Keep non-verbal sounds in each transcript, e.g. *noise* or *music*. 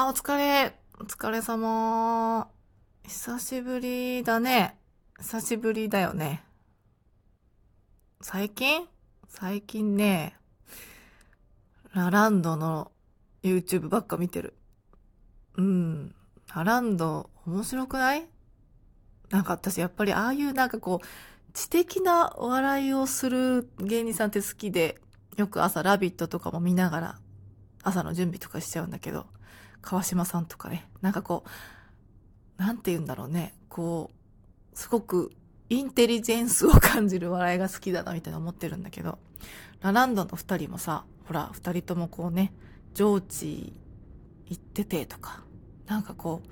あ、お疲れ。お疲れ様。久しぶりだね。久しぶりだよね。最近？最近ね、ラランドの YouTube ばっか見てる。うん。ラランド面白くない？なんか私やっぱりああいうなんかこう、知的な笑いをする芸人さんって好きで、よく朝ラビットとかも見ながら朝の準備とかしちゃうんだけど、川島さんとかね、なんかこう、なんて言うんだろうね、こう、すごくインテリジェンスを感じる笑いが好きだなみたいな思ってるんだけど、ラランドの二人もさ、ほら、二人ともこうね、上智行っててとか、なんかこう、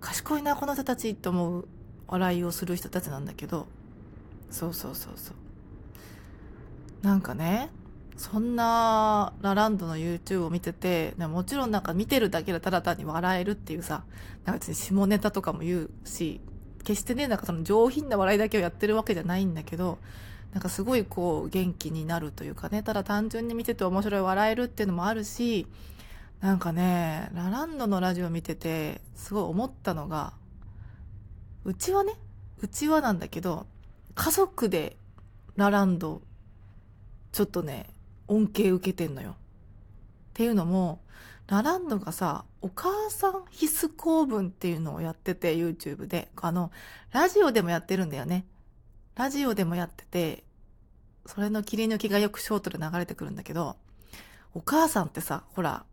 賢いな、この人たちって思う笑いをする人たちなんだけど、そうそうそうそう。なんかね、そんなラランドの YouTube を見てて、もちろんなんか見てるだけでただ単に笑えるっていうさ、なんか別に下ネタとかも言うし、決してね、なんかその上品な笑いだけをやってるわけじゃないんだけど、なんかすごいこう元気になるというかね、ただ単純に見てて面白い笑えるっていうのもあるし、なんかね、ラランドのラジオ見てて、すごい思ったのが、うちはね、うちはなんだけど、家族でラランド、ちょっとね、恩恵受けてんのよ。っていうのも、ラランドがさ、お母さん必須公文っていうのをやってて、YouTube で。あの、ラジオでもやってるんだよね。ラジオでもやってて、それの切り抜きがよくショートで流れてくるんだけど、お母さんってさ、ほら、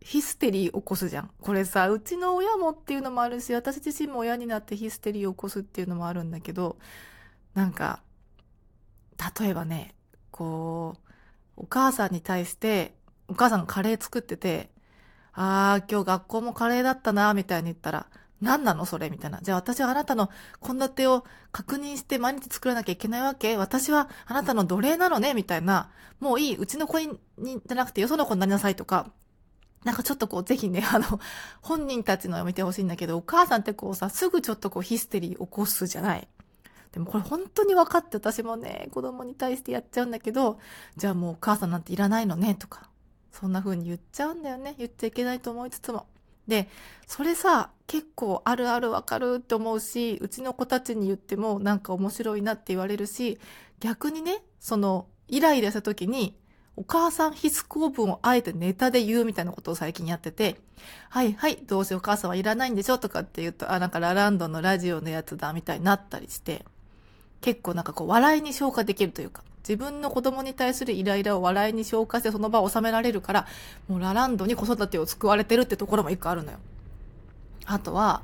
ヒステリー起こすじゃん。これさ、うちの親もっていうのもあるし、私自身も親になってヒステリー起こすっていうのもあるんだけど、なんか、例えばね、こう、お母さんに対して、お母さんがカレー作ってて、あー、今日学校もカレーだったな、みたいに言ったら、何なのそれみたいな。じゃあ私はあなたの献立を確認して毎日作らなきゃいけないわけ私はあなたの奴隷なのねみたいな。もういい。うちの子に、じゃなくてよその子になりなさいとか。なんかちょっとこう、ぜひね、*laughs* あの、本人たちのを見てほしいんだけど、お母さんってこうさ、すぐちょっとこうヒステリー起こすじゃない。でもこれ本当に分かって私もね、子供に対してやっちゃうんだけど、じゃあもうお母さんなんていらないのね、とか。そんな風に言っちゃうんだよね。言っちゃいけないと思いつつも。で、それさ、結構あるあるわかるって思うし、うちの子たちに言ってもなんか面白いなって言われるし、逆にね、その、イライラした時に、お母さん必須公文をあえてネタで言うみたいなことを最近やってて、はいはい、どうせお母さんはいらないんでしょとかって言うと、あ、なんかラランドのラジオのやつだみたいになったりして、結構なんかこう笑いに消化できるというか、自分の子供に対するイライラを笑いに消化してその場を収められるから、もうラランドに子育てを救われてるってところも一個あるのよ。あとは、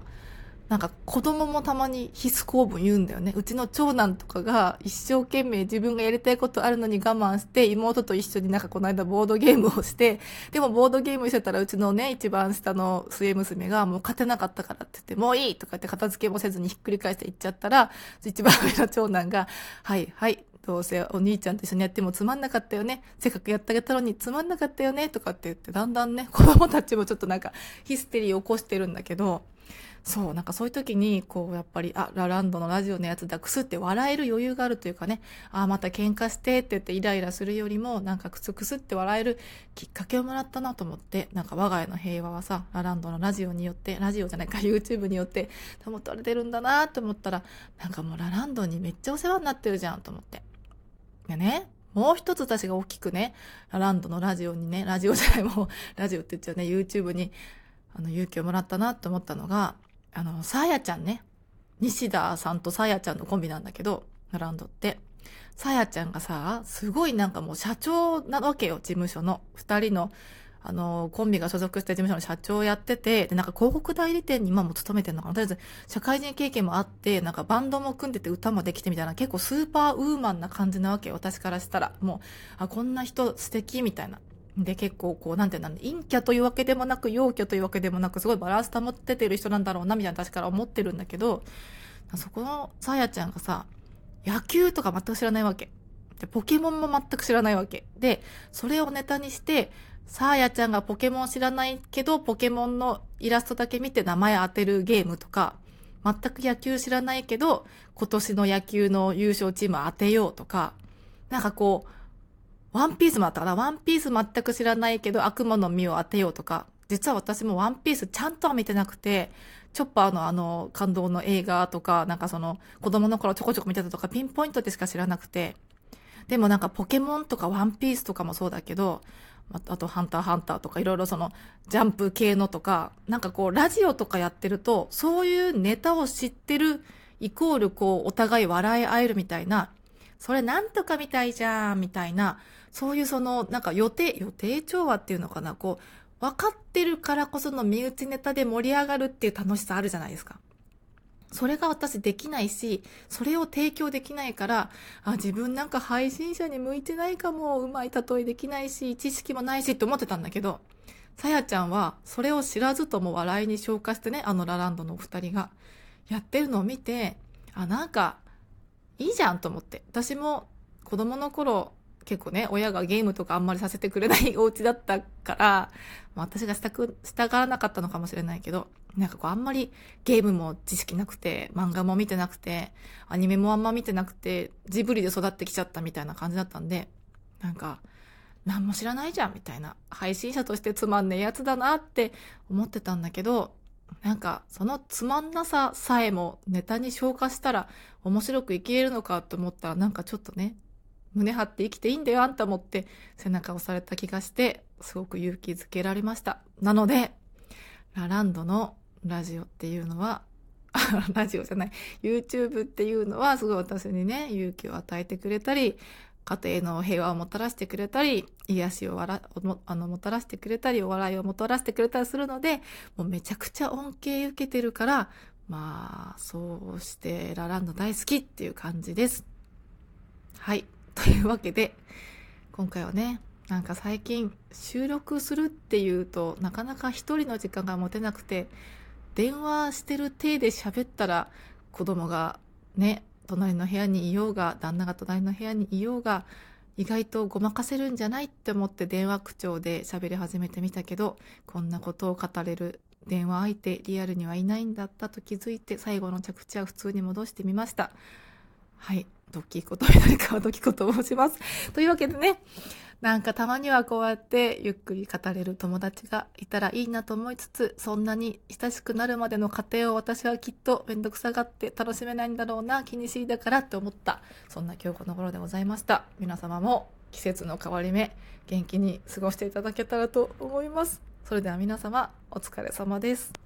なんか子供もたまに必須公文言うんだよね。うちの長男とかが一生懸命自分がやりたいことあるのに我慢して妹と一緒になんかこの間ボードゲームをして、でもボードゲームしてたらうちのね、一番下の末娘がもう勝てなかったからって言って、もういいとかって片付けもせずにひっくり返して言っちゃったら、一番上の長男が、はいはい、どうせお兄ちゃんと一緒にやってもつまんなかったよね。せっかくやってあげたのにつまんなかったよね。とかって言って、だんだんね、子供たちもちょっとなんかヒステリーを起こしてるんだけど、そう、なんかそういう時に、こう、やっぱり、あ、ラランドのラジオのやつだ、くすって笑える余裕があるというかね、あ、また喧嘩してって言ってイライラするよりも、なんかくすくすって笑えるきっかけをもらったなと思って、なんか我が家の平和はさ、ラランドのラジオによって、ラジオじゃないか、*laughs* YouTube によって保たれてるんだなと思ったら、なんかもうラランドにめっちゃお世話になってるじゃんと思って。でね、もう一つ私が大きくね、ラランドのラジオにね、ラジオじゃない、もう、ラジオって言っちゃうね、YouTube に、あの、勇気をもらったなと思ったのが、あの、さやちゃんね。西田さんとさやちゃんのコンビなんだけど、ランドって。さやちゃんがさ、すごいなんかもう社長なわけよ、事務所の。二人の、あの、コンビが所属した事務所の社長をやってて、で、なんか広告代理店に今も勤めてんのかなとりあえず、社会人経験もあって、なんかバンドも組んでて歌もできてみたいな、結構スーパーウーマンな感じなわけよ、私からしたら。もう、あ、こんな人素敵みたいな。で、結構こう、なんていうんだろう、陰キャというわけでもなく、陽キャというわけでもなく、すごいバランス保っててる人なんだろうな、みたいな私から思ってるんだけど、そこのさやちゃんがさ、野球とか全く知らないわけ。で、ポケモンも全く知らないわけ。で、それをネタにして、さあやちゃんがポケモン知らないけど、ポケモンのイラストだけ見て名前当てるゲームとか、全く野球知らないけど、今年の野球の優勝チーム当てようとか、なんかこう、ワンピースもあったかな？ワンピース全く知らないけど悪魔の実を当てようとか、実は私もワンピースちゃんとは見てなくて、チョッパーのあの感動の映画とか、なんかその子供の頃ちょこちょこ見てたとかピンポイントでしか知らなくて、でもなんかポケモンとかワンピースとかもそうだけど、あとハンターハンターとかいろいろそのジャンプ系のとか、なんかこうラジオとかやってると、そういうネタを知ってるイコールこうお互い笑い合えるみたいな、それなんとかみたいじゃんみたいな、そういうそのなんか予定、予定調和っていうのかな、こう分かってるからこその身内ネタで盛り上がるっていう楽しさあるじゃないですか。それが私できないし、それを提供できないから、あ、自分なんか配信者に向いてないかも、うまい例えできないし、知識もないしって思ってたんだけど、さやちゃんはそれを知らずとも笑いに消化してね、あのラランドのお二人がやってるのを見て、あ、なんか、いいじゃんと思って。私も子供の頃、結構ね、親がゲームとかあんまりさせてくれない *laughs* お家だったから、まあ、私がしたく、従わなかったのかもしれないけど、なんかこうあんまりゲームも知識なくて、漫画も見てなくて、アニメもあんま見てなくて、ジブリで育ってきちゃったみたいな感じだったんで、なんか、何も知らないじゃんみたいな、配信者としてつまんねえやつだなって思ってたんだけど、なんかそのつまんなささえもネタに消化したら面白く生きれるのかと思ったらなんかちょっとね、胸張って生きていいんだよあんたもって背中を押された気がして、すごく勇気づけられました。なので、ラランドのラジオっていうのは、*laughs* ラジオじゃない、YouTube っていうのはすごい私にね、勇気を与えてくれたり、家庭の平和をもたらしてくれたり、癒しをわらもあのもたらしてくれたり、お笑いをもたらしてくれたりするので、もうめちゃくちゃ恩恵受けてるから、まあ、そうしてラランド大好きっていう感じです。はい。*laughs* というわけで、今回はね、なんか最近収録するっていうとなかなか一人の時間が持てなくて電話してる体で喋ったら子供がね隣の部屋にいようが旦那が隣の部屋にいようが意外とごまかせるんじゃないって思って電話口調で喋り始めてみたけどこんなことを語れる電話相手リアルにはいないんだったと気づいて最後の着地は普通に戻してみました。はいドキコと誰かはドキコと申します *laughs* というわけでねなんかたまにはこうやってゆっくり語れる友達がいたらいいなと思いつつ、そんなに親しくなるまでの過程を私はきっとめんどくさがって楽しめないんだろうな、気にしいだからって思った。そんな今日この頃でございました。皆様も季節の変わり目、元気に過ごしていただけたらと思います。それでは皆様、お疲れ様です。